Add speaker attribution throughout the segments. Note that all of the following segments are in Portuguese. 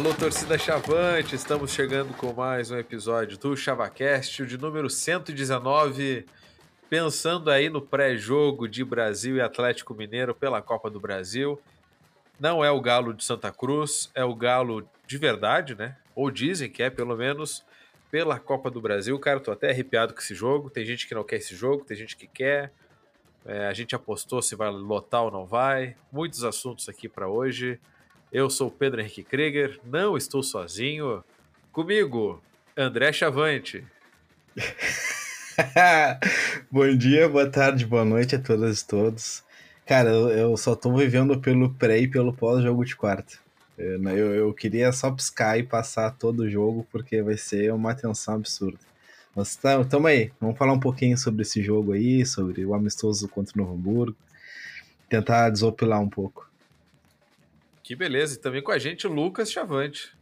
Speaker 1: Alô, torcida Chavante, estamos chegando com mais um episódio do ChavaCast, de número 119, pensando aí no pré-jogo de Brasil e Atlético Mineiro pela Copa do Brasil. Não é o Galo de Santa Cruz, é o Galo de verdade, né? Ou dizem que é, pelo menos, pela Copa do Brasil. Cara, tô até arrepiado com esse jogo. Tem gente que não quer esse jogo, tem gente que quer. É, a gente apostou se vai lotar ou não vai. Muitos assuntos aqui para hoje. Eu sou Pedro Henrique Krieger, não estou sozinho. Comigo, André Chavante.
Speaker 2: Bom dia, boa tarde, boa noite a todas e todos. Cara, eu, só tô vivendo pelo pré e pelo pós-jogo de quarta. Eu, eu, eu, queria só piscar e passar todo o jogo, porque vai ser uma tensão absurda. Mas tá, tamo aí, vamos falar um pouquinho sobre esse jogo aí, sobre o amistoso contra o Novo Hamburgo. Tentar desopilar um pouco.
Speaker 1: Que beleza. E também com a gente o Lucas Chavante.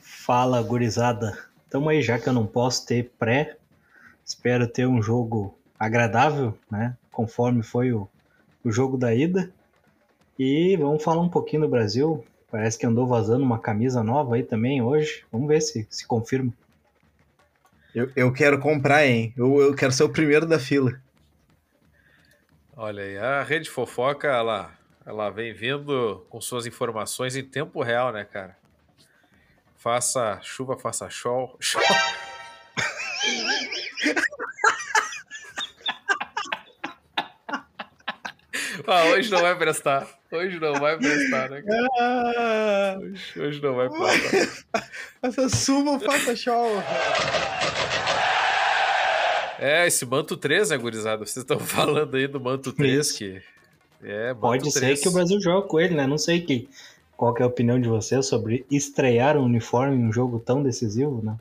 Speaker 3: Fala, gurizada. Tamo aí, já que eu não posso ter pré, espero ter um jogo agradável, né? Conforme foi o, o jogo da ida. E vamos falar um pouquinho do Brasil. Parece que andou vazando uma camisa nova aí também hoje. Vamos ver se se confirma.
Speaker 2: Eu, eu quero comprar, hein? Eu, eu quero ser o primeiro da fila.
Speaker 1: Olha aí, a rede fofoca, ela ela vem vindo com suas informações em tempo real, né, cara? Faça chuva, faça show. show. ah, hoje não vai prestar. Hoje não vai prestar, né, cara? Ah. Hoje, hoje não vai prestar.
Speaker 2: Faça chuva, faça show.
Speaker 1: É, esse manto 3, né, gurizada? Vocês estão falando aí do manto 3 que
Speaker 3: é, Pode ser que o Brasil jogue com ele, né? Não sei que, qual que é a opinião de vocês sobre estrear um uniforme em um jogo tão decisivo, né?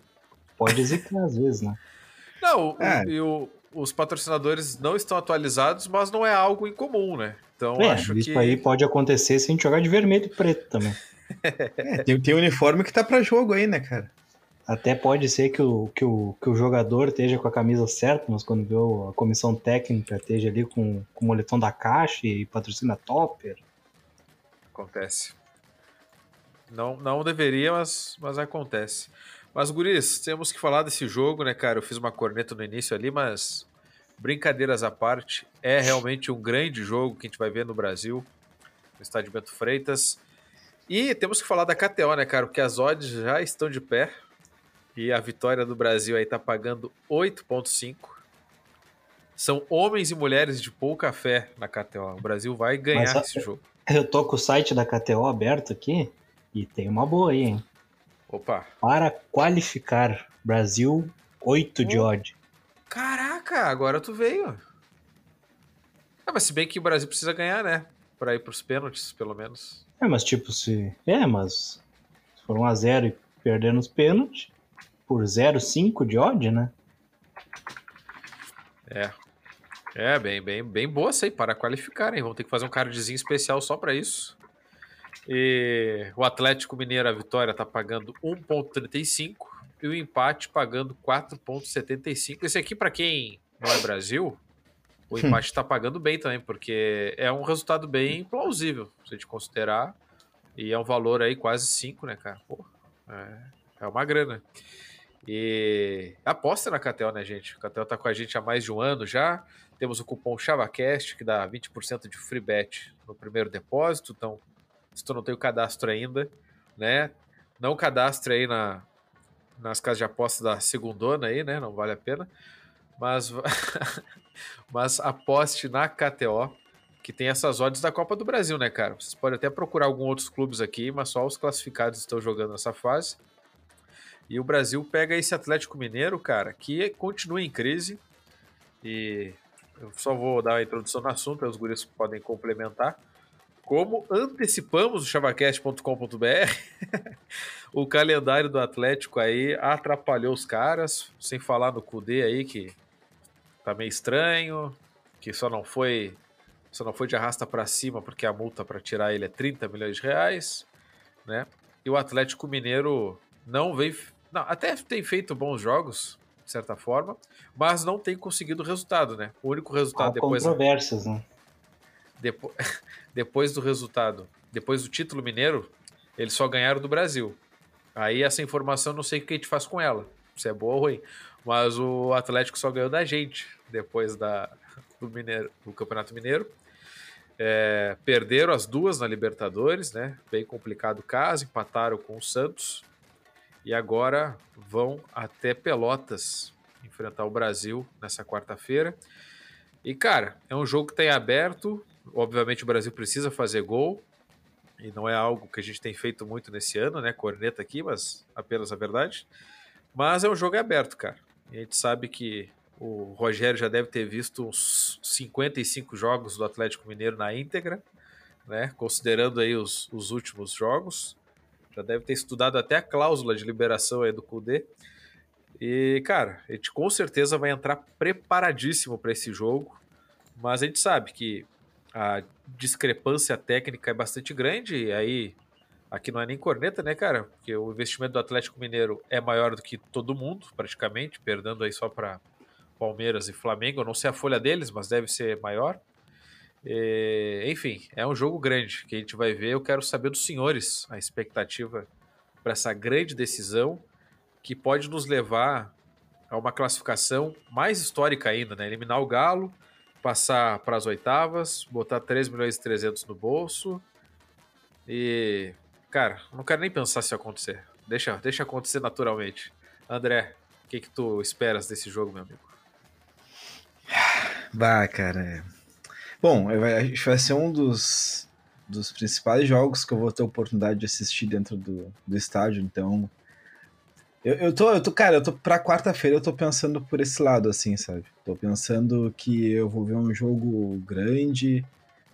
Speaker 3: Pode zicar às vezes, né?
Speaker 1: Não, é. o, e o, os patrocinadores não estão atualizados, mas não é algo incomum, né? Então
Speaker 3: é,
Speaker 1: acho
Speaker 3: isso
Speaker 1: que...
Speaker 3: aí pode acontecer se a gente jogar de vermelho e preto também.
Speaker 2: é, tem, tem uniforme que tá para jogo aí, né, cara?
Speaker 3: Até pode ser que o, que, o, que o jogador esteja com a camisa certa, mas quando vê a comissão técnica esteja ali com, com o moletom da caixa e patrocina Topper.
Speaker 1: Acontece. Não, não deveria, mas, mas acontece. Mas, Guris, temos que falar desse jogo, né, cara? Eu fiz uma corneta no início ali, mas brincadeiras à parte, é realmente um grande jogo que a gente vai ver no Brasil, no estádio Bento Freitas. E temos que falar da KTO, né, cara? Porque as odds já estão de pé. E a vitória do Brasil aí tá pagando 8,5. São homens e mulheres de pouca fé na KTO. O Brasil vai ganhar Mas, esse jogo.
Speaker 3: Eu tô com o site da KTO aberto aqui e tem uma boa aí, hein?
Speaker 1: Opa.
Speaker 3: Para qualificar, Brasil 8 de odd.
Speaker 1: Caraca, agora tu veio. Ah, mas se bem que o Brasil precisa ganhar, né? Pra ir pros pênaltis, pelo menos.
Speaker 3: É, mas tipo, se. É, mas. Se for 1x0 e perder nos pênaltis, por 0,5 de odd, né?
Speaker 1: É. É, bem, bem, bem boa essa aí para qualificar, hein? Vamos ter que fazer um cardzinho especial só para isso. E o Atlético Mineiro, a vitória, tá pagando 1,35 e o empate pagando 4,75. Esse aqui, para quem não é Brasil, o hum. empate está pagando bem também, porque é um resultado bem plausível, se a gente considerar. E é um valor aí quase 5, né, cara? Pô, é, é uma grana. E aposta na Catel, né, gente? A Catel tá com a gente há mais de um ano já. Temos o cupom ChavaCast, que dá 20% de free bet no primeiro depósito. Então, se tu não tem o cadastro ainda, né? Não cadastre aí na, nas casas de apostas da segundona aí, né? Não vale a pena. Mas, mas aposte na KTO, que tem essas odds da Copa do Brasil, né, cara? Vocês podem até procurar alguns outros clubes aqui, mas só os classificados estão jogando nessa fase. E o Brasil pega esse Atlético Mineiro, cara, que continua em crise. E eu só vou dar a introdução no assunto, aí os guris podem complementar. Como antecipamos o chavacast.com.br, o calendário do Atlético aí atrapalhou os caras, sem falar no Cudê aí que tá meio estranho, que só não foi só não foi de arrasta para cima porque a multa para tirar ele é 30 milhões de reais, né? E o Atlético Mineiro não veio não, até tem feito bons jogos, de certa forma, mas não tem conseguido resultado, né? O único resultado
Speaker 3: Há
Speaker 1: depois.
Speaker 3: Controvérsias, né?
Speaker 1: Depois, depois do resultado, depois do título mineiro, eles só ganharam do Brasil. Aí essa informação não sei o que a gente faz com ela, se é boa ou ruim. Mas o Atlético só ganhou da gente depois da, do, Mineiro, do Campeonato Mineiro. É, perderam as duas na Libertadores, né? Bem complicado o caso, empataram com o Santos. E agora vão até Pelotas enfrentar o Brasil nessa quarta-feira. E, cara, é um jogo que tem aberto. Obviamente o Brasil precisa fazer gol. E não é algo que a gente tem feito muito nesse ano, né? Corneta aqui, mas apenas a verdade. Mas é um jogo aberto, cara. E a gente sabe que o Rogério já deve ter visto uns 55 jogos do Atlético Mineiro na íntegra, né? Considerando aí os, os últimos jogos. Já deve ter estudado até a cláusula de liberação aí do Kudê. E, cara, a gente com certeza vai entrar preparadíssimo para esse jogo. Mas a gente sabe que a discrepância técnica é bastante grande. E aí, aqui não é nem corneta, né, cara? Porque o investimento do Atlético Mineiro é maior do que todo mundo, praticamente, perdendo aí só para Palmeiras e Flamengo. Não sei a folha deles, mas deve ser maior. E, enfim, é um jogo grande que a gente vai ver. Eu quero saber dos senhores a expectativa para essa grande decisão que pode nos levar a uma classificação mais histórica ainda, né? Eliminar o Galo, passar para as oitavas, botar 3 milhões e 300 no bolso. E, cara, não quero nem pensar se acontecer. Deixa, deixa acontecer naturalmente. André, o que, que tu esperas desse jogo, meu amigo?
Speaker 2: Bah, cara. Bom, acho vai ser um dos, dos principais jogos que eu vou ter a oportunidade de assistir dentro do, do estádio, então. Eu, eu, tô, eu tô, cara, eu tô pra quarta-feira, eu tô pensando por esse lado, assim, sabe? Tô pensando que eu vou ver um jogo grande,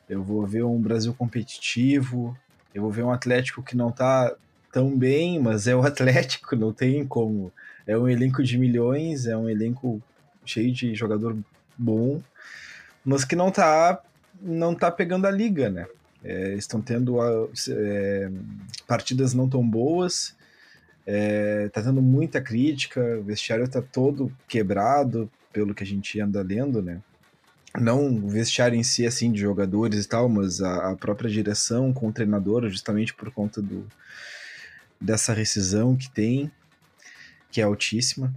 Speaker 2: eu vou ver um Brasil competitivo, eu vou ver um Atlético que não tá tão bem, mas é o Atlético, não tem como. É um elenco de milhões, é um elenco cheio de jogador bom, mas que não tá, não tá pegando a liga, né? É, estão tendo é, partidas não tão boas, é, tá tendo muita crítica, o vestiário tá todo quebrado, pelo que a gente anda lendo, né? Não o vestiário em si, assim, de jogadores e tal, mas a, a própria direção com o treinador, justamente por conta do, dessa rescisão que tem, que é altíssima.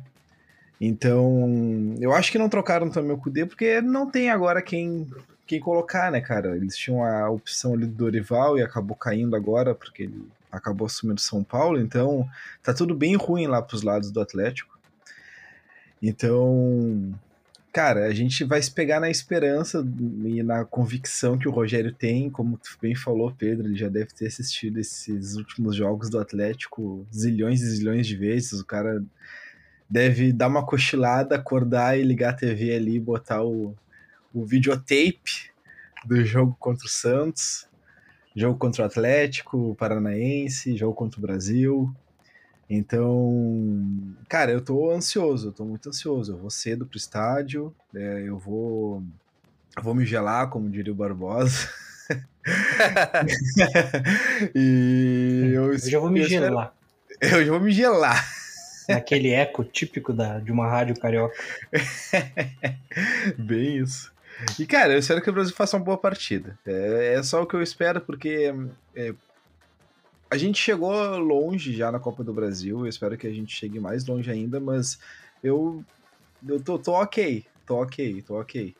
Speaker 2: Então, eu acho que não trocaram também o Kudê, porque não tem agora quem, quem colocar, né, cara? Eles tinham a opção ali do Dorival e acabou caindo agora, porque ele acabou assumindo São Paulo, então tá tudo bem ruim lá pros lados do Atlético. Então, cara, a gente vai se pegar na esperança e na convicção que o Rogério tem, como tu bem falou, Pedro, ele já deve ter assistido esses últimos jogos do Atlético zilhões e zilhões de vezes, o cara deve dar uma cochilada, acordar e ligar a TV ali, botar o, o videotape do jogo contra o Santos, jogo contra o Atlético Paranaense, jogo contra o Brasil. Então, cara, eu tô ansioso, eu tô muito ansioso. Eu vou cedo pro estádio, é, eu vou eu vou me gelar, como diria o Barbosa.
Speaker 3: e eu, eu já vou me gelar.
Speaker 2: Eu já vou me gelar.
Speaker 3: Aquele eco típico da, de uma rádio carioca.
Speaker 2: Bem isso. E, cara, eu espero que o Brasil faça uma boa partida. É, é só o que eu espero, porque é, a gente chegou longe já na Copa do Brasil. Eu espero que a gente chegue mais longe ainda, mas eu, eu tô, tô ok. Tô ok, tô ok.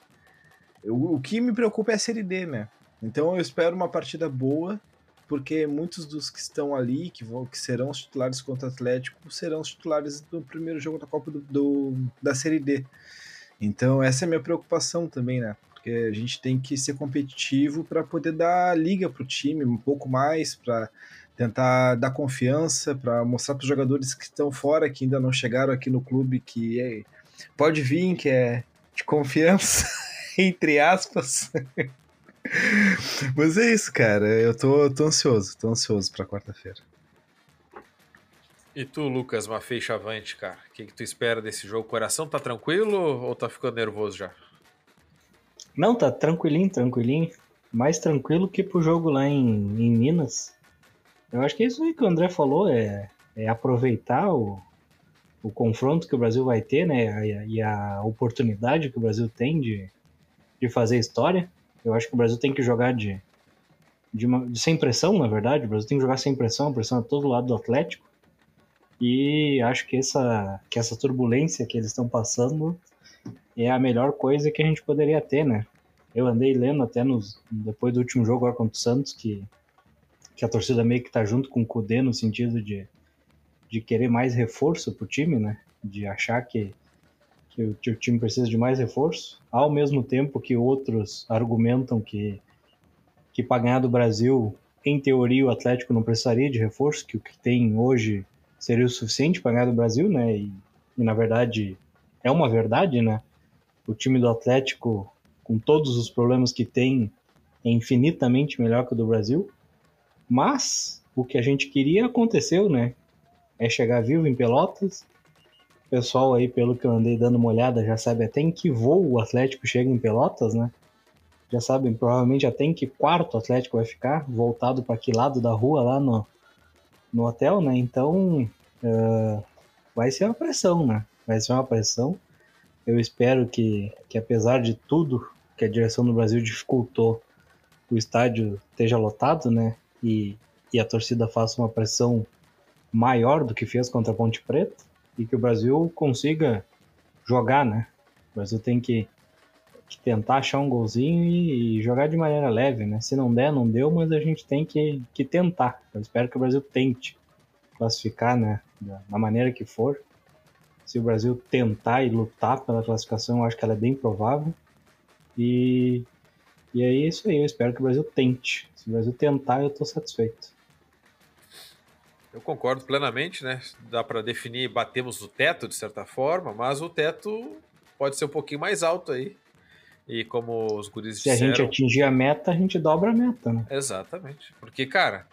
Speaker 2: Eu, o que me preocupa é a Série D, né? Então eu espero uma partida boa porque muitos dos que estão ali, que, vão, que serão os titulares contra o Atlético, serão os titulares do primeiro jogo da Copa do, do, da Série D. Então, essa é a minha preocupação também, né? Porque a gente tem que ser competitivo para poder dar liga para o time um pouco mais, para tentar dar confiança, para mostrar para os jogadores que estão fora, que ainda não chegaram aqui no clube, que é, pode vir, que é de confiança, entre aspas. Mas é isso, cara. Eu tô, tô ansioso, tô ansioso pra quarta-feira.
Speaker 1: E tu, Lucas, uma fecha avante, cara? O que, que tu espera desse jogo? O coração tá tranquilo ou tá ficando nervoso já?
Speaker 3: Não, tá tranquilinho, tranquilinho. Mais tranquilo que pro jogo lá em, em Minas. Eu acho que é isso aí que o André falou, é, é aproveitar o, o confronto que o Brasil vai ter, né? E a, oportunidade que o Brasil tem de, de fazer história. Eu acho que o Brasil tem que jogar de, de, uma, de sem pressão, na verdade. O Brasil tem que jogar sem pressão, a pressão é todo lado do Atlético. E acho que essa, que essa turbulência que eles estão passando é a melhor coisa que a gente poderia ter, né? Eu andei lendo até nos, depois do último jogo agora contra o Santos que, que a torcida meio que tá junto com o Cudê no sentido de, de querer mais reforço pro time, né? De achar que, que o, time precisa de mais reforço, ao mesmo tempo que outros argumentam que, que para ganhar do Brasil, em teoria, o Atlético não precisaria de reforço, que o que tem hoje seria o suficiente para ganhar do Brasil, né? E, e na verdade é uma verdade, né? O time do Atlético com todos os problemas que tem, é infinitamente melhor que o do Brasil. Mas o que a gente queria aconteceu, né? É chegar vivo em Pelotas. Pessoal aí, pelo que eu andei dando uma olhada, já sabe até em que voo o Atlético chega em Pelotas, né? Já sabem provavelmente até em que quarto o Atlético vai ficar, voltado para que lado da rua lá no, no hotel, né? Então uh, vai ser uma pressão, né? Vai ser uma pressão. Eu espero que, que apesar de tudo que a direção do Brasil dificultou o estádio esteja lotado, né? E, e a torcida faça uma pressão maior do que fez contra a Ponte Preta e que o Brasil consiga jogar, né? O Brasil tem que, que tentar achar um golzinho e, e, jogar de maneira leve, né? Se não der, não deu, mas a gente tem que, que tentar. Eu espero que o Brasil tente classificar, né? Da, da maneira que for. Se o Brasil tentar e lutar pela classificação, eu acho que ela é bem provável. E, e é isso aí, eu espero que o Brasil tente. Se o Brasil tentar, eu estou satisfeito.
Speaker 1: Eu concordo plenamente, né? Dá para definir, batemos o teto de certa forma, mas o teto pode ser um pouquinho mais alto aí. E como os guris
Speaker 3: Se disseram... a gente atingir a meta, a gente dobra a meta, né?
Speaker 1: Exatamente. Porque, cara,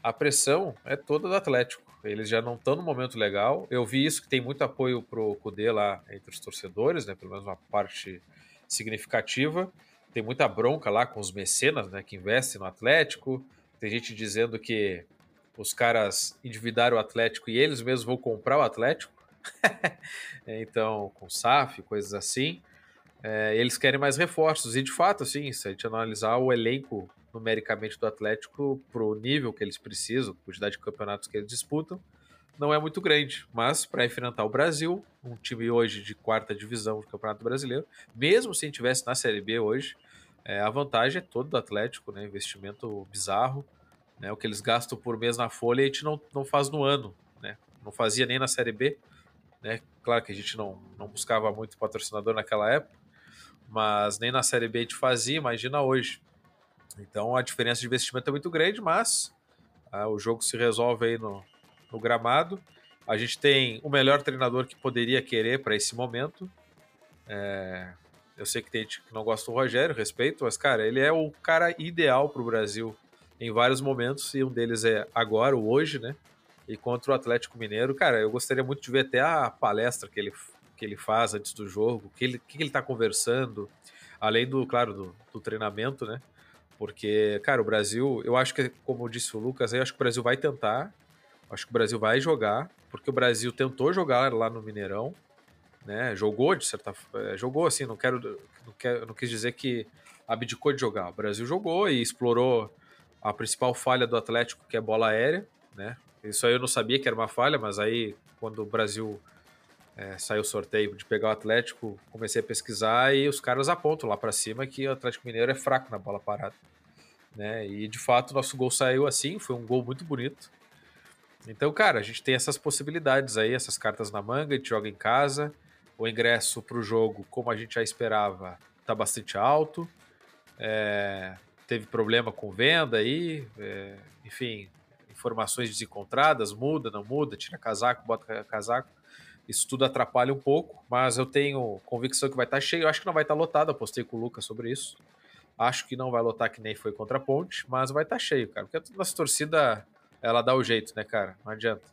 Speaker 1: a pressão é toda do Atlético. Eles já não estão no momento legal. Eu vi isso que tem muito apoio pro Cudê lá entre os torcedores, né? Pelo menos uma parte significativa. Tem muita bronca lá com os mecenas, né, que investem no Atlético. Tem gente dizendo que os caras endividaram o Atlético e eles mesmos vão comprar o Atlético. então, com SAF, coisas assim. É, eles querem mais reforços. E de fato, assim, se a gente analisar o elenco numericamente do Atlético para o nível que eles precisam, quantidade de campeonatos que eles disputam, não é muito grande, mas para enfrentar o Brasil, um time hoje de quarta divisão do Campeonato Brasileiro, mesmo se a gente tivesse na Série B hoje, é, a vantagem é toda do Atlético, né? Investimento bizarro, né? O que eles gastam por mês na folha a gente não, não faz no ano, né? Não fazia nem na Série B, né? Claro que a gente não, não buscava muito patrocinador naquela época, mas nem na Série B a gente fazia, imagina hoje. Então a diferença de investimento é muito grande, mas ah, o jogo se resolve aí no, no gramado. A gente tem o melhor treinador que poderia querer para esse momento. É, eu sei que tem gente que não gosta do Rogério, respeito, mas, cara, ele é o cara ideal para o Brasil em vários momentos, e um deles é agora, o hoje, né? E contra o Atlético Mineiro, cara, eu gostaria muito de ver até a palestra que ele, que ele faz antes do jogo, que ele, que ele tá conversando, além do, claro, do, do treinamento, né? Porque, cara, o Brasil, eu acho que, como disse o Lucas, eu acho que o Brasil vai tentar, Acho que o Brasil vai jogar, porque o Brasil tentou jogar lá no Mineirão, né? Jogou de certa forma, jogou assim, não quero, não quero, não quis dizer que abdicou de jogar. O Brasil jogou e explorou a principal falha do Atlético, que é bola aérea, né? Isso aí eu não sabia que era uma falha, mas aí quando o Brasil é, saiu o sorteio de pegar o Atlético, comecei a pesquisar e os caras apontam lá para cima que o Atlético Mineiro é fraco na bola parada, né? E de fato nosso gol saiu assim, foi um gol muito bonito. Então, cara, a gente tem essas possibilidades aí, essas cartas na manga, a gente joga em casa. O ingresso para o jogo, como a gente já esperava, tá bastante alto. É, teve problema com venda aí, é, enfim, informações desencontradas, muda, não muda, tira casaco, bota casaco. Isso tudo atrapalha um pouco, mas eu tenho convicção que vai estar tá cheio. Eu acho que não vai estar tá lotado, apostei com o Lucas sobre isso. Acho que não vai lotar que nem foi contra a Ponte, mas vai estar tá cheio, cara. Porque a nossa torcida ela dá o jeito, né, cara? Não adianta.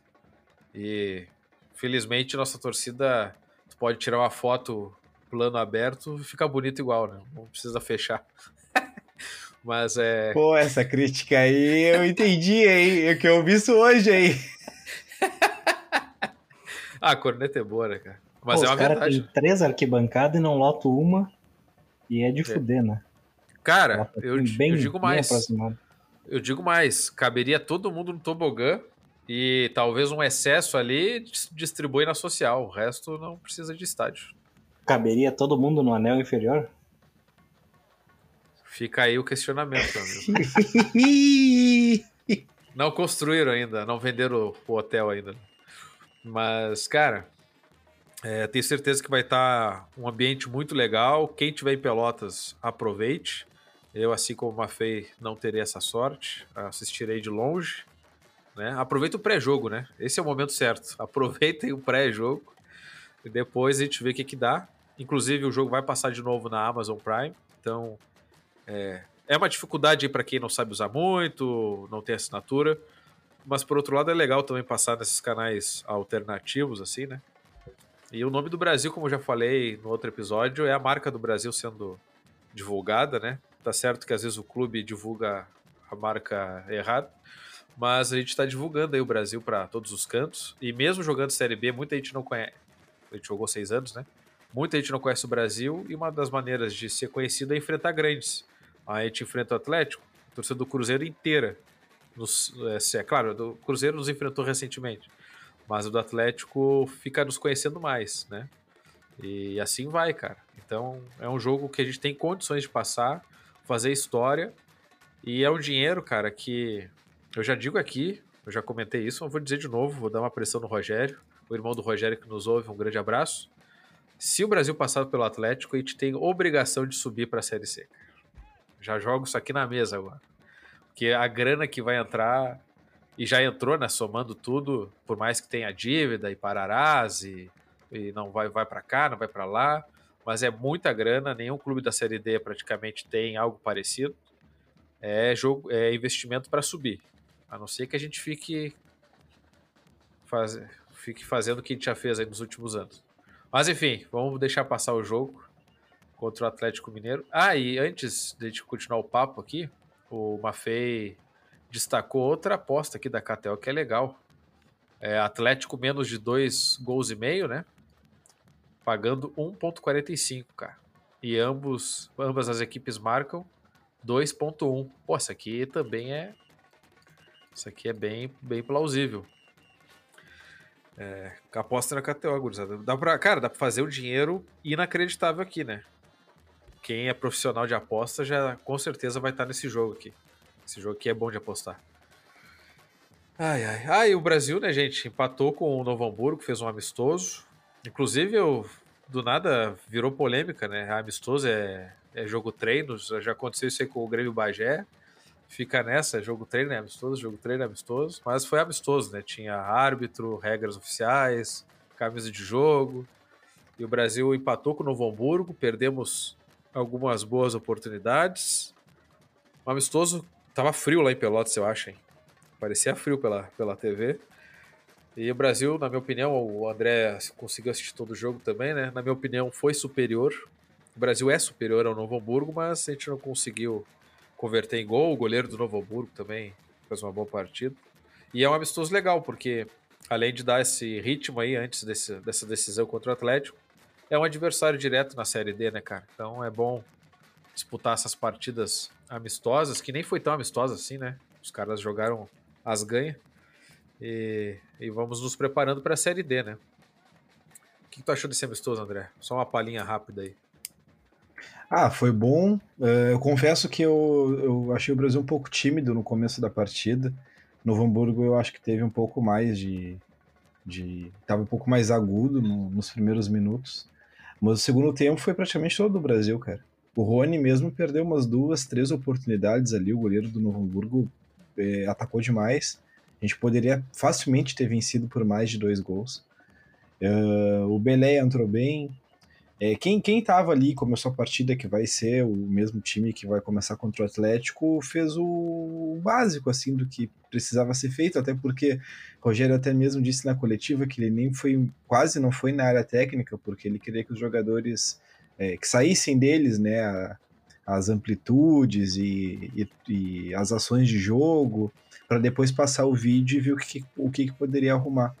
Speaker 1: E felizmente nossa torcida tu pode tirar uma foto plano aberto fica bonito igual, né? Não precisa fechar. Mas é.
Speaker 2: Pô, essa crítica aí eu entendi, hein? É que eu vi isso hoje, hein?
Speaker 1: ah, a corneta é boa, né, cara? Mas Pô, é uma
Speaker 3: verdade. Tem três arquibancadas e não loto uma. E é de é. fuder, né?
Speaker 1: Cara, eu, bem, eu digo mais. eu digo mais, caberia todo mundo no tobogã e talvez um excesso ali distribui na social. O resto não precisa de estádio.
Speaker 3: Caberia todo mundo no anel inferior?
Speaker 1: Fica aí o questionamento, amigo. não construíram ainda, não venderam o hotel ainda. Mas, cara, é, tenho certeza que vai estar tá um ambiente muito legal. Quem tiver em Pelotas, aproveite. Eu, assim como o Mafei, não terei essa sorte. Assistirei de longe. Né? Aproveita o pré-jogo, né? Esse é o momento certo. Aproveitem o pré-jogo. E depois a gente vê o que, que dá. Inclusive, o jogo vai passar de novo na Amazon Prime. Então, é, é uma dificuldade para quem não sabe usar muito, não tem assinatura. Mas, por outro lado, é legal também passar nesses canais alternativos, assim, né? E o nome do Brasil, como eu já falei no outro episódio, é a marca do Brasil sendo divulgada, né? Tá certo que às vezes o clube divulga a marca errada, mas a gente está divulgando aí o Brasil para todos os cantos. E mesmo jogando Série B, muita gente não conhece. A gente jogou seis anos, né? Muita gente não conhece o Brasil e uma das maneiras de ser conhecido é enfrentar grandes. A gente enfrenta o Atlético, a torcida do Cruzeiro inteira. Nos, é, é claro, o Cruzeiro nos enfrentou recentemente, mas o do Atlético fica nos conhecendo mais, né? E assim vai, cara. Então é um jogo que a gente tem condições de passar fazer história. E é um dinheiro, cara, que eu já digo aqui, eu já comentei isso, mas vou dizer de novo, vou dar uma pressão no Rogério, o irmão do Rogério que nos ouve, um grande abraço. Se o Brasil passar pelo Atlético, a gente tem obrigação de subir para a Série C. Já jogo isso aqui na mesa agora. Porque a grana que vai entrar, e já entrou, né, somando tudo, por mais que tenha dívida e pararás, e, e não vai, vai para cá, não vai para lá, mas é muita grana, nenhum clube da Série D praticamente tem algo parecido. É jogo, é investimento para subir. A não ser que a gente fique, faz, fique fazendo o que a gente já fez nos últimos anos. Mas enfim, vamos deixar passar o jogo contra o Atlético Mineiro. Ah, e antes de a gente continuar o papo aqui, o Mafei destacou outra aposta aqui da Catel que é legal. É Atlético menos de dois gols e meio, né? pagando 1.45, cara. E ambos, ambas as equipes marcam 2.1. Pô, isso aqui também é isso aqui é bem, bem plausível. É, aposta na KTO, gurizada. Dá pra, cara, dá pra fazer um dinheiro inacreditável aqui, né? Quem é profissional de aposta já com certeza vai estar nesse jogo aqui. Esse jogo aqui é bom de apostar. Ai, ai. Ah, e o Brasil, né, gente, empatou com o Novo Hamburgo, fez um amistoso. Inclusive, eu, do nada virou polêmica, né? Amistoso é, é jogo treino, já aconteceu isso aí com o Grêmio Bagé. Fica nessa, jogo treino é amistoso, jogo treino é amistoso. Mas foi amistoso, né? Tinha árbitro, regras oficiais, camisa de jogo. E o Brasil empatou com o Novo Hamburgo, perdemos algumas boas oportunidades. O amistoso tava frio lá em Pelotas, eu acho, hein? Parecia frio pela, pela TV. E o Brasil, na minha opinião, o André conseguiu assistir todo o jogo também, né? Na minha opinião, foi superior. O Brasil é superior ao Novo Hamburgo, mas a gente não conseguiu converter em gol. O goleiro do Novo Hamburgo também fez uma boa partida. E é um amistoso legal, porque além de dar esse ritmo aí antes desse, dessa decisão contra o Atlético, é um adversário direto na Série D, né, cara? Então é bom disputar essas partidas amistosas, que nem foi tão amistosa assim, né? Os caras jogaram as ganhas. E, e vamos nos preparando para a Série D, né? O que, tu achou desse amistoso, André? Só uma palhinha rápida aí.
Speaker 2: Ah, foi bom. É, eu confesso que eu, eu achei o Brasil um pouco tímido no começo da partida. No Hamburgo eu acho que teve um pouco mais de. de tava um pouco mais agudo no, nos primeiros minutos. Mas o segundo tempo foi praticamente todo do Brasil, cara. O Rony mesmo perdeu umas duas, três oportunidades ali. O goleiro do Novo Hamburgo é, atacou demais. A gente poderia facilmente ter vencido por mais de dois gols. Uh, o Belé entrou bem. É, quem, quem tava ali, começou a partida, que vai ser o mesmo time que vai começar contra o Atlético, fez o básico, assim, do que precisava ser feito, até porque Rogério até mesmo disse na coletiva que ele nem foi, quase não foi na área técnica, porque ele queria que os jogadores, é, que saíssem deles, né, a, as amplitudes e, e, e, as ações de jogo, para depois passar o vídeo e ver o que, o que poderia arrumar.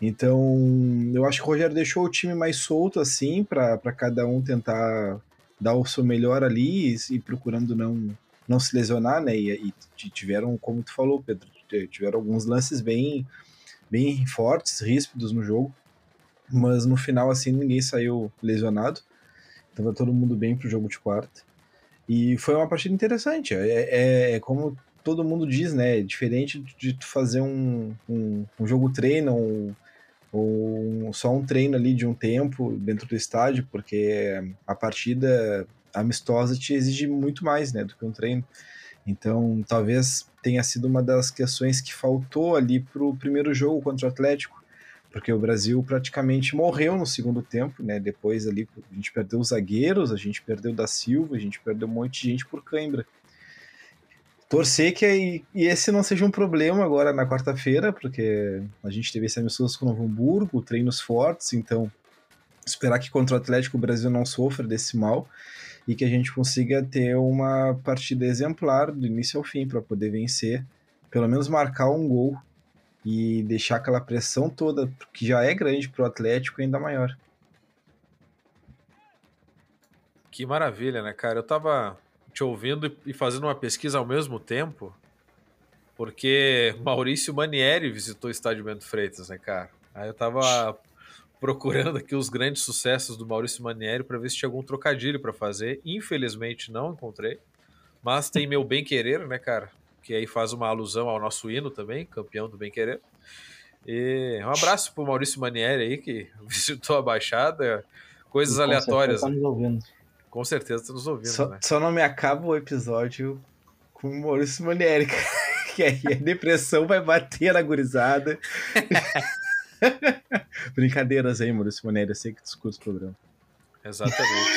Speaker 2: Então, eu acho que o Rogério deixou o time mais solto assim, para cada um tentar dar o seu melhor ali e, e procurando não, não se lesionar, né? E, e tiveram, como tu falou, Pedro, tiveram alguns lances bem, bem fortes, ríspidos no jogo, mas no final, assim, ninguém saiu lesionado. Tava todo mundo bem pro jogo de quarta. E foi uma partida interessante. É, é, é como todo mundo diz, né? É diferente de tu fazer um, um, um jogo treino ou, ou só um treino ali de um tempo dentro do estádio, porque a partida amistosa te exige muito mais, né, do que um treino. Então, talvez tenha sido uma das questões que faltou ali pro primeiro jogo contra o Atlético, porque o Brasil praticamente morreu no segundo tempo, né? Depois ali a gente perdeu os zagueiros, a gente perdeu da Silva, a gente perdeu um monte de gente por cãibra. Torcer que e esse não seja um problema agora na quarta-feira, porque a gente teve esse amistoso com o Novo Hamburgo, treinos fortes, então esperar que contra o Atlético o Brasil não sofra desse mal e que a gente consiga ter uma partida exemplar do início ao fim para poder vencer, pelo menos marcar um gol e deixar aquela pressão toda, que já é grande para o Atlético, ainda maior.
Speaker 1: Que maravilha, né, cara? Eu tava te ouvindo e fazendo uma pesquisa ao mesmo tempo, porque Maurício Manieri visitou o estádio Bento Freitas, né, cara? Aí eu tava procurando aqui os grandes sucessos do Maurício Manieri para ver se tinha algum trocadilho para fazer. Infelizmente não encontrei, mas tem meu bem querer, né, cara? que aí faz uma alusão ao nosso hino também, campeão do Bem Querer. E um abraço pro Maurício Manieri aí, que visitou a Baixada. Coisas aleatórias. Tá nos ouvindo. Com certeza está nos ouvindo.
Speaker 2: Só,
Speaker 1: né?
Speaker 2: só não me acaba o episódio com o Maurício Manieri, que aí a depressão vai bater na gurizada. Brincadeiras aí, Maurício Manieri, eu sei que tu escuta o programa.
Speaker 1: Exatamente.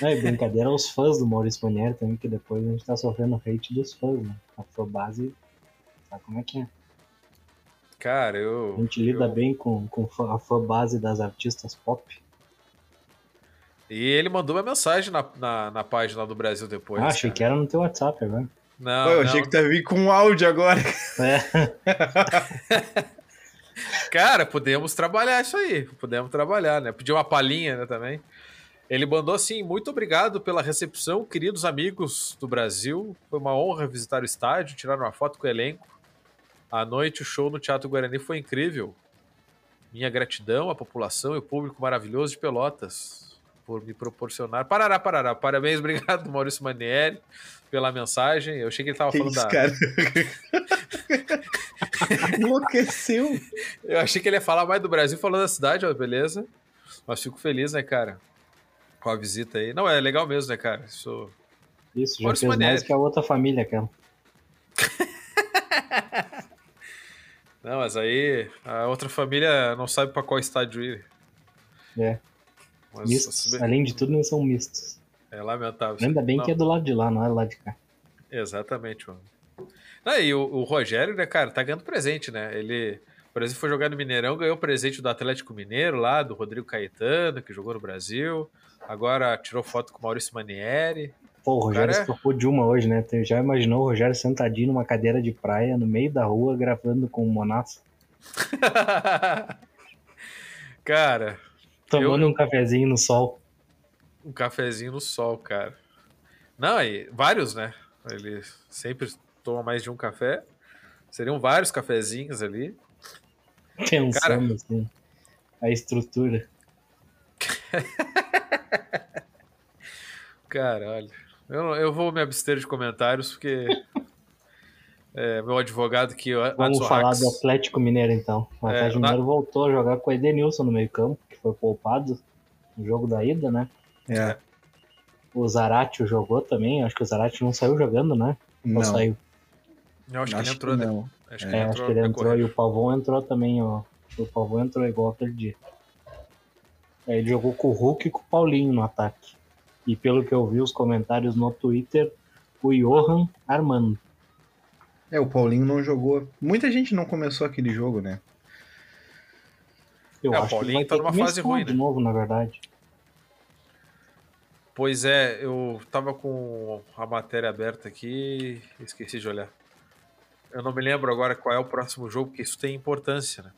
Speaker 3: É, brincadeira aos fãs do Maurício Manieri também, que depois a gente tá sofrendo hate dos fãs, né? A fã base sabe como é que é.
Speaker 1: Cara, eu.
Speaker 3: A gente lida
Speaker 1: eu...
Speaker 3: bem com, com a fã base das artistas pop.
Speaker 1: E ele mandou uma mensagem na, na, na página do Brasil depois.
Speaker 3: Ah, achei cara. que era no teu WhatsApp agora.
Speaker 2: Não, Pô, eu não. achei que tu ia vir com um áudio agora.
Speaker 1: É. cara, podemos trabalhar isso aí. Podemos trabalhar, né? Pedir uma palhinha né, também. Ele mandou assim: muito obrigado pela recepção, queridos amigos do Brasil. Foi uma honra visitar o estádio, tirar uma foto com o elenco. À noite, o show no Teatro Guarani foi incrível. Minha gratidão à população e ao público maravilhoso de Pelotas por me proporcionar. Parará, parará. Parabéns, obrigado, Maurício Manieri, pela mensagem. Eu achei que ele estava falando isso, da. Cara?
Speaker 2: Enlouqueceu.
Speaker 1: Eu achei que ele ia falar mais do Brasil falando da cidade, ó, beleza. Mas fico feliz, né, cara? com a visita aí. Não, é legal mesmo, né, cara? Isso,
Speaker 3: Isso já fez mais que a outra família, cara.
Speaker 1: não, mas aí a outra família não sabe para qual estádio ir.
Speaker 3: É. Mas, mistos. Além de tudo, eles são mistos.
Speaker 1: É lamentável.
Speaker 3: Ainda bem não. que é do lado de lá, não é do lado de cá.
Speaker 1: Exatamente, mano. Ah, e o, o Rogério, né, cara, tá ganhando presente, né? Ele, por exemplo, foi jogar no Mineirão, ganhou presente do Atlético Mineiro lá, do Rodrigo Caetano, que jogou no Brasil. Agora tirou foto com o Maurício Manieri.
Speaker 3: Pô, o Rogério cara... escapou de uma hoje, né? Já imaginou o Rogério sentadinho numa cadeira de praia no meio da rua gravando com o Monassa?
Speaker 1: cara.
Speaker 3: Tomando eu... um cafezinho no sol.
Speaker 1: Um cafezinho no sol, cara. Não, e vários, né? Ele sempre toma mais de um café. Seriam vários cafezinhos ali.
Speaker 3: Pensando cara... assim. A estrutura.
Speaker 1: Caralho. Eu, eu vou me abster de comentários, porque é, meu advogado que...
Speaker 3: Vamos falar do Atlético Mineiro, então. O é, Atlético é, Mineiro na... voltou a jogar com o Edenilson no meio campo, que foi poupado no jogo da ida, né?
Speaker 2: É.
Speaker 3: O Zaratio jogou também, acho que o Zaratio não saiu jogando, né?
Speaker 2: Não. Ou saiu?
Speaker 1: Eu acho, acho que ele entrou,
Speaker 3: né? Acho que, é, ele, entrou, acho que ele entrou e o Pavão entrou também, ó. O Pavão entrou igual aquele dia. Aí ele jogou com o Hulk e com o Paulinho no ataque. E pelo que eu vi os comentários no Twitter, o Johan Armando.
Speaker 2: É, o Paulinho não jogou. Muita gente não começou aquele jogo, né?
Speaker 1: Eu é, acho o Paulinho que vai tá numa fase ruim,
Speaker 3: de né? novo, na verdade.
Speaker 1: Pois é, eu tava com a matéria aberta aqui e esqueci de olhar. Eu não me lembro agora qual é o próximo jogo, porque isso tem importância, né?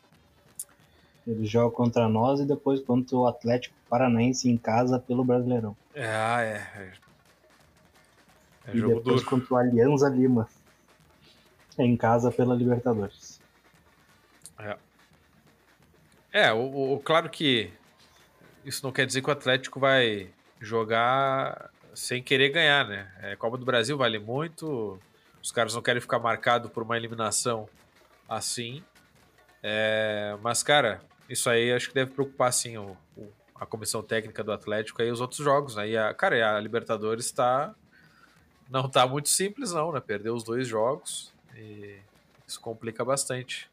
Speaker 3: Ele joga contra nós e depois contra o Atlético Paranaense em casa pelo Brasileirão.
Speaker 1: É, ah, é. É
Speaker 3: e
Speaker 1: jogo
Speaker 3: depois
Speaker 1: duro.
Speaker 3: contra o Alianza Lima. Em casa pela Libertadores.
Speaker 1: É, o, o- claro que isso não quer dizer que o Atlético vai jogar sem querer ganhar, né? É, Copa do Brasil vale muito, os caras não querem ficar marcados por uma eliminação assim. É, mas, cara, isso aí acho que deve preocupar sim o, o- a comissão técnica do Atlético e os outros jogos, né? E a, cara, a Libertadores tá. Não tá muito simples, não, né? Perdeu os dois jogos e isso complica bastante.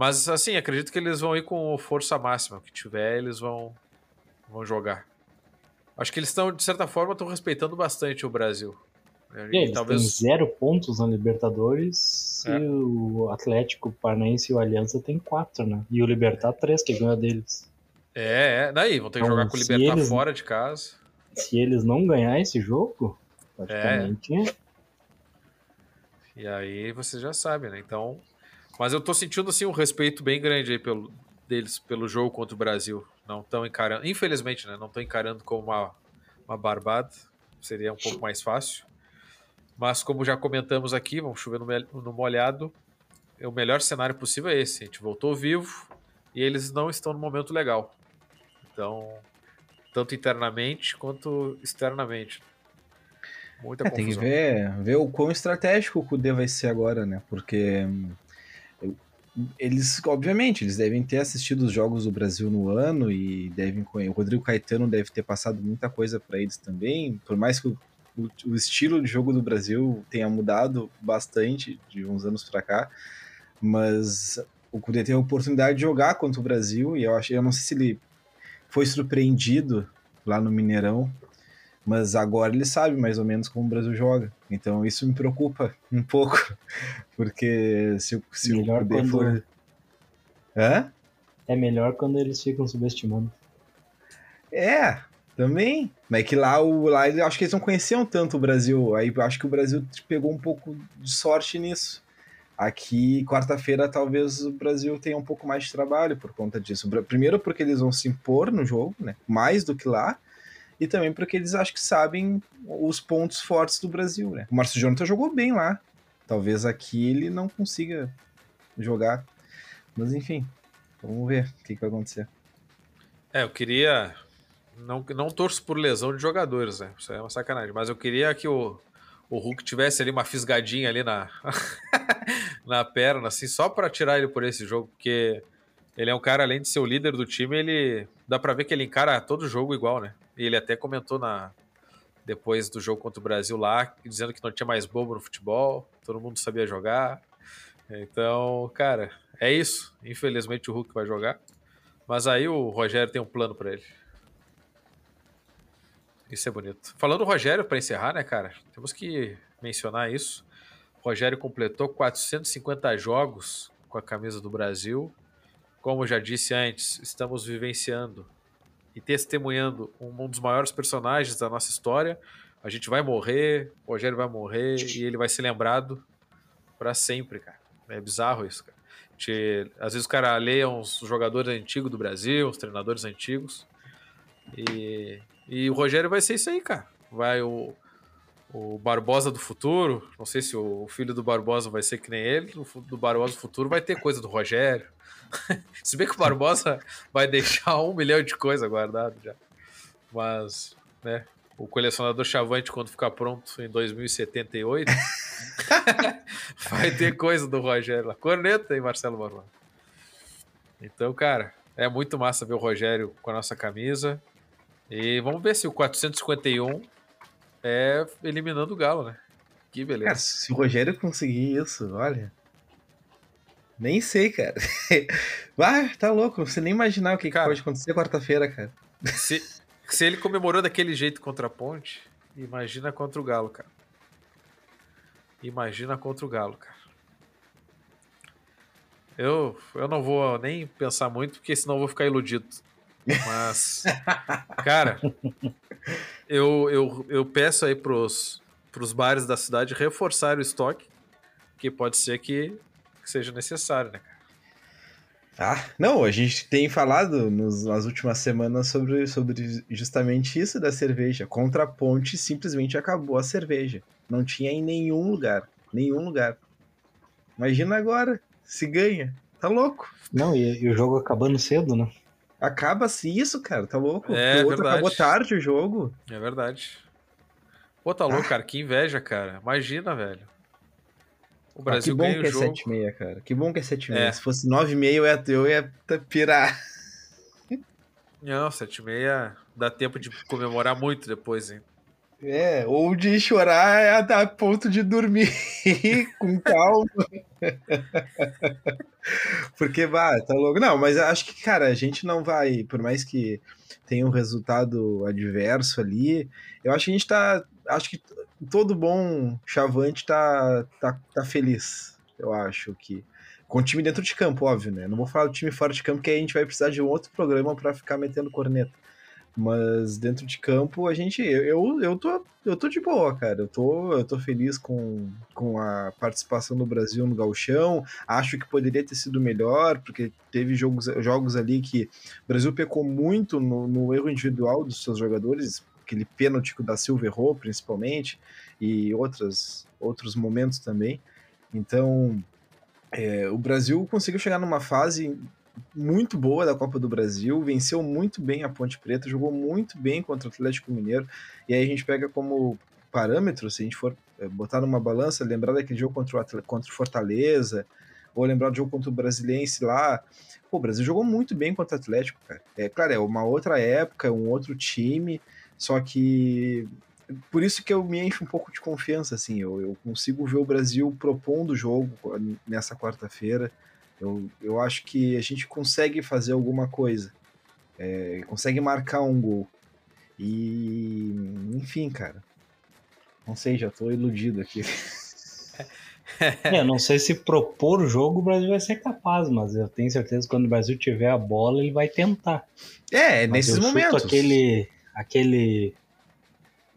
Speaker 1: Mas assim, acredito que eles vão ir com força máxima. O que tiver, eles vão, vão jogar. Acho que eles estão, de certa forma, estão respeitando bastante o Brasil.
Speaker 3: E eles
Speaker 1: talvez.
Speaker 3: têm zero pontos na Libertadores
Speaker 1: É.
Speaker 3: e o Atlético Paranaense e o Aliança tem quatro, né? E o Libertar três, que ganhou deles.
Speaker 1: É, é. Daí, vão ter que
Speaker 3: Então,
Speaker 1: jogar com o Libertar
Speaker 3: eles-
Speaker 1: fora de casa.
Speaker 3: Se eles não ganhar esse jogo,
Speaker 1: É.
Speaker 3: praticamente
Speaker 1: E aí você já sabe, né? Então. Mas eu tô sentindo assim um respeito bem grande aí pelo, deles pelo jogo contra o Brasil. Não estão encarando. Infelizmente, né? Não estão encarando como uma, uma barbada. Seria um pouco mais fácil. Mas como já comentamos aqui, vamos chover no, no molhado. O melhor cenário possível é esse. A gente voltou vivo e eles não estão no momento legal. Então, tanto internamente quanto externamente. Muita
Speaker 2: É, tem que
Speaker 1: confusão.
Speaker 2: ver, ver o quão estratégico o Kudê vai ser agora, né? Porque eles, obviamente, eles devem ter assistido os jogos do Brasil no ano e devem. O Rodrigo Caetano deve ter passado muita coisa para eles também, por mais que o, o- o estilo de jogo do Brasil tenha mudado bastante de uns anos para cá, mas o Kudê teve a oportunidade de jogar contra o Brasil e eu acho, eu não sei se ele foi surpreendido lá no Mineirão mas agora ele sabe mais ou menos como o Brasil joga. Então isso me preocupa um pouco, porque se, o- se o Kudê
Speaker 3: quando-
Speaker 2: for. Hã?
Speaker 3: é melhor quando eles ficam subestimando.
Speaker 2: É, também. Mas é que lá, o, lá acho que eles não conheciam tanto o Brasil. Aí eu acho que o Brasil pegou um pouco de sorte nisso. Aqui, quarta-feira, talvez o Brasil tenha um pouco mais de trabalho por conta disso. Primeiro porque eles vão se impor no jogo, né? Mais do que lá. E também porque eles acho que sabem os pontos fortes do Brasil, né? O Márcio Jonathan jogou bem lá. Talvez aqui ele não consiga jogar. Mas enfim, vamos ver o que, que vai acontecer.
Speaker 1: É, eu queria. Não, não torço por lesão de jogadores, né? Isso é uma sacanagem. Mas eu queria que o, o Hulk tivesse ali uma fisgadinha ali na, na perna, assim, só pra tirar ele por esse jogo, porque ele é um cara, além de ser o líder do time, ele. Dá pra ver que ele encara todo jogo igual, né? Ele até comentou na. Depois do jogo contra o Brasil lá, dizendo que não tinha mais bobo no futebol, todo mundo sabia jogar. Então, cara, é isso. Infelizmente o Hulk vai jogar. Mas aí o Rogério tem um plano pra ele. Isso é bonito. Falando do Rogério, pra encerrar, né, cara? Temos que mencionar isso. O Rogério completou 450 jogos com a camisa do Brasil. Como já disse antes, estamos vivenciando e testemunhando um, dos maiores personagens da nossa história. A gente vai morrer, o Rogério vai morrer e ele vai ser lembrado pra sempre, cara. É bizarro isso, cara. Te- às vezes o cara lê uns jogadores antigos do Brasil, os treinadores antigos. E, e o Rogério vai ser isso aí, cara. Vai o, o Barbosa do futuro. Não sei se o filho do Barbosa vai ser que nem ele. O do Barbosa do futuro vai ter coisa do Rogério. se bem que o Barbosa vai deixar um milhão de coisa guardado já. Mas, né? O colecionador Chavante, quando ficar pronto em 2078, vai ter coisa do Rogério lá. Corneta e Marcelo Barbosa. Então, cara, é muito massa ver o Rogério com a nossa camisa. E vamos ver se o 451 é eliminando o Galo, né? Que beleza.
Speaker 2: Cara, se o Rogério conseguir isso, olha. Nem sei, cara. ah, tá louco, sei nem imaginar o que, que
Speaker 1: Cara.
Speaker 2: pode acontecer quarta-feira, cara.
Speaker 1: Se, se ele comemorou daquele jeito contra a Ponte, imagina contra o Galo, cara. Imagina contra o Galo, cara. Eu, eu não vou nem pensar muito, porque senão eu vou ficar iludido. Mas, cara, eu, eu, eu peço aí pros, pros bares da cidade reforçar o estoque, que pode ser que, que seja necessário, né, cara?
Speaker 2: Ah, não, a gente tem falado nos, nas últimas semanas sobre, sobre justamente isso da cerveja. Contra a ponte simplesmente acabou a cerveja. Não tinha em nenhum lugar. Nenhum lugar. Imagina agora, se ganha. Tá louco.
Speaker 3: Não, e, e o jogo acabando cedo, né?
Speaker 2: Acaba-se isso, cara. Tá louco.
Speaker 1: É,
Speaker 2: o outro
Speaker 1: verdade.
Speaker 2: acabou tarde o jogo.
Speaker 1: É verdade. Pô, tá louco, cara. Que inveja, cara. Imagina, velho. O
Speaker 2: Ah,
Speaker 1: Brasil
Speaker 2: que bom
Speaker 1: ganha
Speaker 2: que é
Speaker 1: jogo.
Speaker 2: 7,5, cara. Que bom que é 7,5.
Speaker 1: É.
Speaker 2: Se fosse 9,5, eu ia, eu ia pirar.
Speaker 1: Não, 7 e meia dá tempo de comemorar muito depois, hein?
Speaker 2: É, ou de chorar a dar ponto de dormir com calma. Porque, bah, tá louco. Não, mas acho que, cara, a gente não vai, por mais que tenha um resultado adverso ali, eu acho que a gente tá. Acho que todo bom chavante tá, tá, tá feliz. Eu acho que. Com o time dentro de campo, óbvio, né? Não vou falar do time fora de campo, que aí a gente vai precisar de um outro programa pra ficar metendo corneta. Mas dentro de campo, a gente. Eu, eu, tô, eu tô de boa, cara. Eu tô, eu tô feliz com, com a participação do Brasil no Gauchão. Acho que poderia ter sido melhor, porque teve jogos, jogos ali que o Brasil pecou muito no, no erro individual dos seus jogadores, aquele pênalti que o da Silva errou, principalmente, e outras, outros momentos também. Então, é, o Brasil conseguiu chegar numa fase muito boa da Copa do Brasil, venceu muito bem a Ponte Preta, jogou muito bem contra o Atlético Mineiro, e aí a gente pega como parâmetro, se a gente for é, botar numa balança, lembrar daquele jogo contra o, Atl contra o Fortaleza, ou lembrar do jogo contra o Brasiliense lá, pô, o Brasil jogou muito bem contra o Atlético, cara. É claro, é uma outra época, um outro time, só que por isso que eu me encho um pouco de confiança, assim, eu, eu consigo ver o Brasil propondo o jogo nessa quarta-feira, eu, eu acho que a gente consegue fazer alguma coisa. É, consegue marcar um gol. E. Enfim, cara. Não sei, já tô iludido aqui.
Speaker 3: É, não sei se propor o jogo o Brasil vai ser capaz, mas eu tenho certeza que quando o Brasil tiver a bola, ele vai tentar.
Speaker 2: É,
Speaker 3: Mas
Speaker 2: nesses
Speaker 3: eu
Speaker 2: momentos.
Speaker 3: Aquele, aquele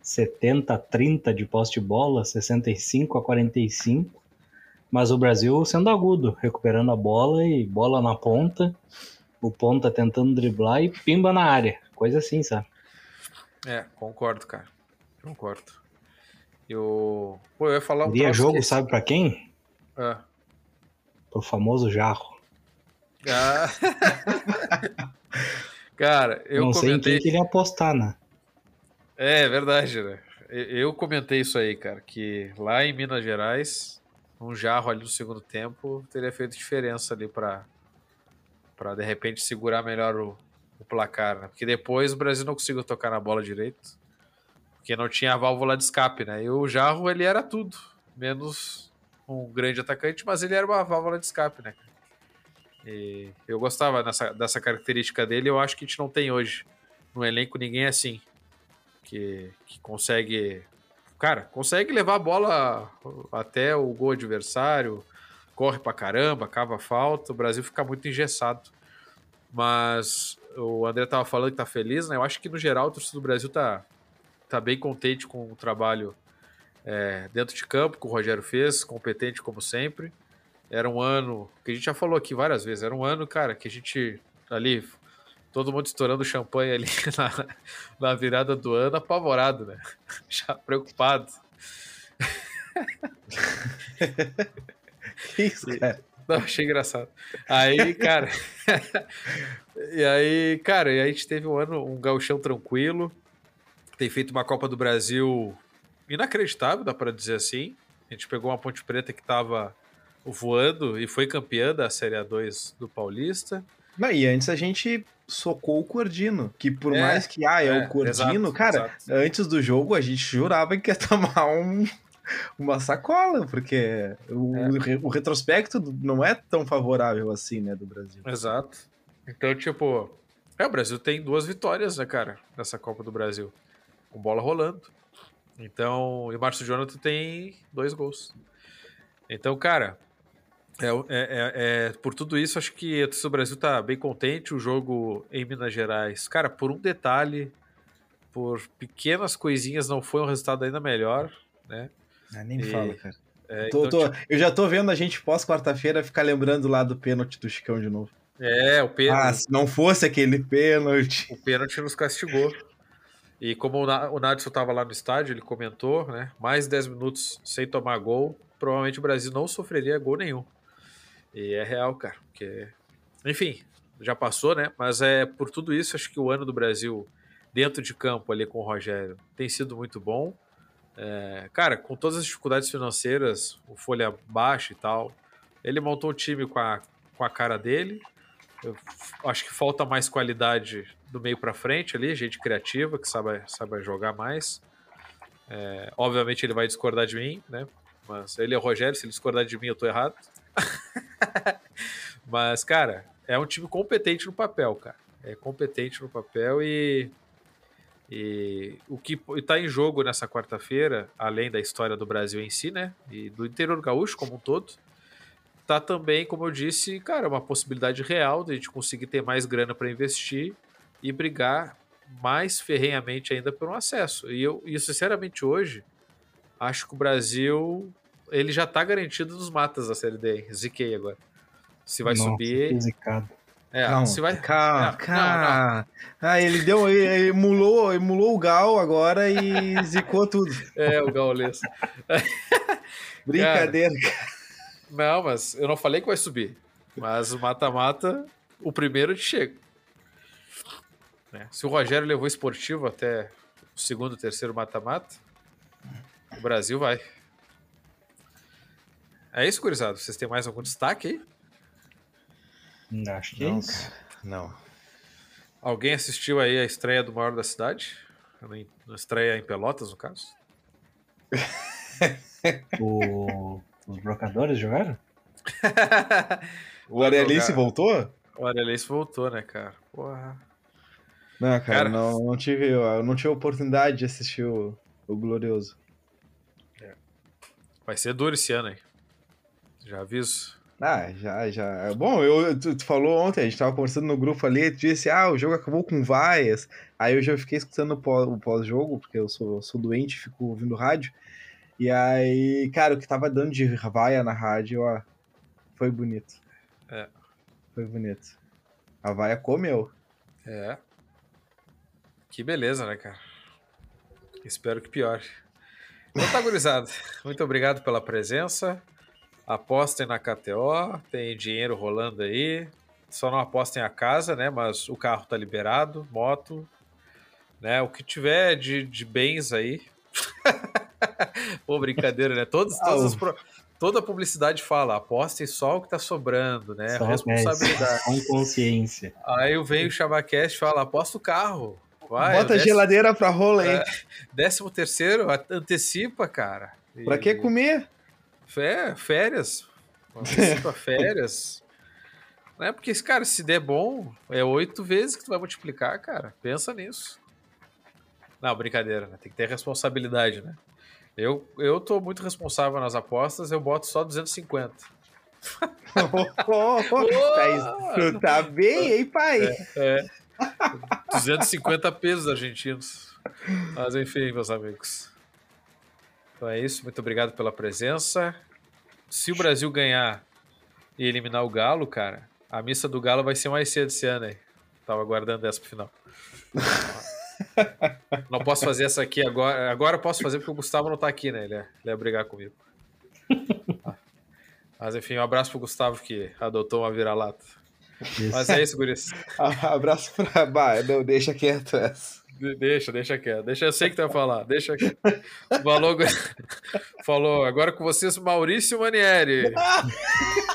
Speaker 3: 70-30 de posse de bola, 65 a 45. Mas o Brasil sendo agudo, recuperando a bola e bola na ponta, o ponta tentando driblar e pimba na área. Coisa assim, sabe?
Speaker 1: É, concordo, cara. Concordo. Eu. Pô, eu ia falar um troço
Speaker 3: jogo,
Speaker 1: que-
Speaker 3: sabe pra quem?
Speaker 1: Ah.
Speaker 3: Pro famoso jarro.
Speaker 1: Ah. Cara, eu
Speaker 3: não sei em
Speaker 1: comentei.
Speaker 3: quem queria apostar, né?
Speaker 1: É verdade, né? Eu- Eu comentei isso aí, cara, que lá em Minas Gerais, um jarro ali no segundo tempo teria feito diferença ali pra, pra de repente segurar melhor o, o placar, né? Porque depois o Brasil não conseguiu tocar na bola direito, porque não tinha a válvula de escape, né? E o jarro, ele era tudo, menos um grande atacante, mas ele era uma válvula de escape, né? E eu gostava dessa, dessa característica dele, eu acho que a gente não tem hoje. No elenco ninguém assim que, que consegue. Cara, consegue levar a bola até o gol adversário, corre pra caramba, cava falta. O Brasil fica muito engessado. Mas o André tava falando que tá feliz, né? Eu acho que no geral o torcedor do Brasil tá, tá bem contente com o trabalho é, dentro de campo que o Rogério fez, competente como sempre. Era um ano que a gente já falou aqui várias vezes. Era um ano, cara, que a gente ali todo mundo estourando champanhe ali na, na virada do ano, apavorado, né? Já preocupado.
Speaker 2: Que isso, cara?
Speaker 1: Não, achei engraçado. Aí, cara. e aí, cara, e a gente teve um ano, um gauchão tranquilo. Tem feito uma Copa do Brasil inacreditável, dá pra dizer assim. A gente pegou uma Ponte Preta que tava voando e foi campeã da Série A2 do Paulista.
Speaker 2: Não, e antes a gente socou o Cordino, que por
Speaker 1: É,
Speaker 2: mais que, ah, é,
Speaker 1: é,
Speaker 2: o Cordino,
Speaker 1: exato,
Speaker 2: cara,
Speaker 1: exato.
Speaker 2: antes do jogo a gente jurava que ia tomar um, uma sacola, porque o,
Speaker 1: É.
Speaker 2: o re- o retrospecto não é tão favorável assim, né, do Brasil.
Speaker 1: Exato. Então, tipo, é, o Brasil tem duas vitórias, né, cara, nessa Copa do Brasil. Com bola rolando. Então, e o Márcio Jonathan tem dois gols. Então, cara, é, é- é- é- por tudo isso, acho que do Brasil tá bem contente. O jogo em Minas Gerais, cara, por um detalhe, por pequenas coisinhas, não foi um resultado ainda melhor, né?
Speaker 2: Ah, nem
Speaker 1: E-
Speaker 2: fala, cara.
Speaker 1: É,
Speaker 2: Tô-
Speaker 1: então,
Speaker 2: tô- eu já tô vendo a gente pós quarta-feira ficar lembrando lá do pênalti do Chicão de novo.
Speaker 1: É, o pênalti.
Speaker 2: Ah, se não fosse aquele pênalti.
Speaker 1: O pênalti nos castigou. E como o Nadson estava lá no estádio, ele comentou, né? Mais 10 minutos sem tomar gol, provavelmente o Brasil não sofreria gol nenhum. E é real, cara. Porque... Enfim, já passou, né? Mas é por tudo isso, acho que o ano do Brasil dentro de campo ali com o Rogério tem sido muito bom. É, cara, com todas as dificuldades financeiras, o folha baixa e tal, ele montou o time com a, com a cara dele. Eu acho que falta mais qualidade do meio para frente ali, gente criativa que sabe, sabe jogar mais. É, obviamente ele vai discordar de mim, né? Mas ele é o Rogério, se ele discordar de mim, eu tô errado. Mas, cara, é um time competente no papel, cara. É competente no papel e e o que está em jogo nessa quarta-feira, além da história do Brasil em si, né? E do interior gaúcho como um todo, tá também, como eu disse, cara, uma possibilidade real de a gente conseguir ter mais grana para investir e brigar mais ferrenhamente ainda por um acesso. E eu, e sinceramente, hoje, acho que o Brasil ele já está garantido nos matas da Série D. Ziquei agora. Se vai Nossa, subir.
Speaker 2: Zicado. É, calma, se vai... calma, é, calma. Não, não. Ah, ele deu, ele emulou, emulou o Gal agora e zicou tudo.
Speaker 1: É, o Gaules.
Speaker 2: Brincadeira, cara.
Speaker 1: Não, mas eu não falei que vai subir. Mas o mata-mata, o primeiro te chega. É. Se o Rogério levou esportivo até o segundo, terceiro mata-mata, o Brasil vai. É isso, gurizado. Vocês têm mais algum destaque aí?
Speaker 3: Acho que não, é isso. Cara,
Speaker 2: não.
Speaker 1: Alguém assistiu aí a estreia do maior da cidade? A estreia em Pelotas, no caso?
Speaker 3: o... Os brocadores jogaram?
Speaker 2: o Arelense voltou?
Speaker 1: O Arelense voltou, né, cara? Porra.
Speaker 2: Não, cara, cara... Não, não, tive, eu não tive oportunidade de assistir o, o Glorioso.
Speaker 1: É. Vai ser duro esse ano aí. Já aviso.
Speaker 2: Ah, já, já. Bom, eu, tu, tu, falou ontem, a gente tava conversando no grupo ali, tu disse, ah, o jogo acabou com vaias. Aí eu já fiquei escutando o pós-jogo, porque eu sou, sou doente, fico ouvindo rádio. E aí, cara, o que tava dando de vaia na rádio, ó, foi bonito.
Speaker 1: É.
Speaker 2: Foi bonito. A vaia comeu.
Speaker 1: É. Que beleza, né, cara? Espero que piore. Então tá, gurizada. Muito obrigado pela presença. Apostem na KTO, tem dinheiro rolando aí. Só não apostem a casa, né? Mas o carro tá liberado, moto, né? O que tiver de, de bens aí. Pô, brincadeira, né? Todos, todos os pro... Toda a publicidade fala, apostem só o que tá sobrando, né?
Speaker 3: Só Responsabilidade. Com consciência.
Speaker 1: Aí vem o Chabacast e fala, aposta o carro.
Speaker 2: Vai, Bota a décimo... geladeira pra rola aí. É,
Speaker 1: décimo terceiro, antecipa, cara.
Speaker 2: E... Pra que comer?
Speaker 1: Fé, férias. Antecipa férias. Não é porque, cara, se der bom, é oito vezes que tu vai multiplicar, cara. Pensa nisso. Não, brincadeira, né? Tem que ter responsabilidade, né? Eu, eu tô muito responsável nas apostas, eu boto só 250.
Speaker 2: oh, oh, oh. Tá, tu tá bem, hein, pai?
Speaker 1: É, é. 250 pesos argentinos. Mas enfim, meus amigos. Então é isso, muito obrigado pela presença. Se o Brasil ganhar e eliminar o Galo, cara, a missa do Galo vai ser mais cedo esse ano aí. Tava aguardando essa pro final. não posso fazer essa aqui agora. Agora eu posso fazer porque o Gustavo não tá aqui, né? Ele ia, ele ia brigar comigo. Mas enfim, um abraço pro Gustavo que adotou uma vira-lata. Mas é isso, Guris.
Speaker 2: abraço pra. Bah, não, deixa quieto essa.
Speaker 1: Deixa, deixa quieto. Deixa, eu sei que tu vai falar. Deixa quieto. Falou, falou agora com vocês, Maurício Manieri.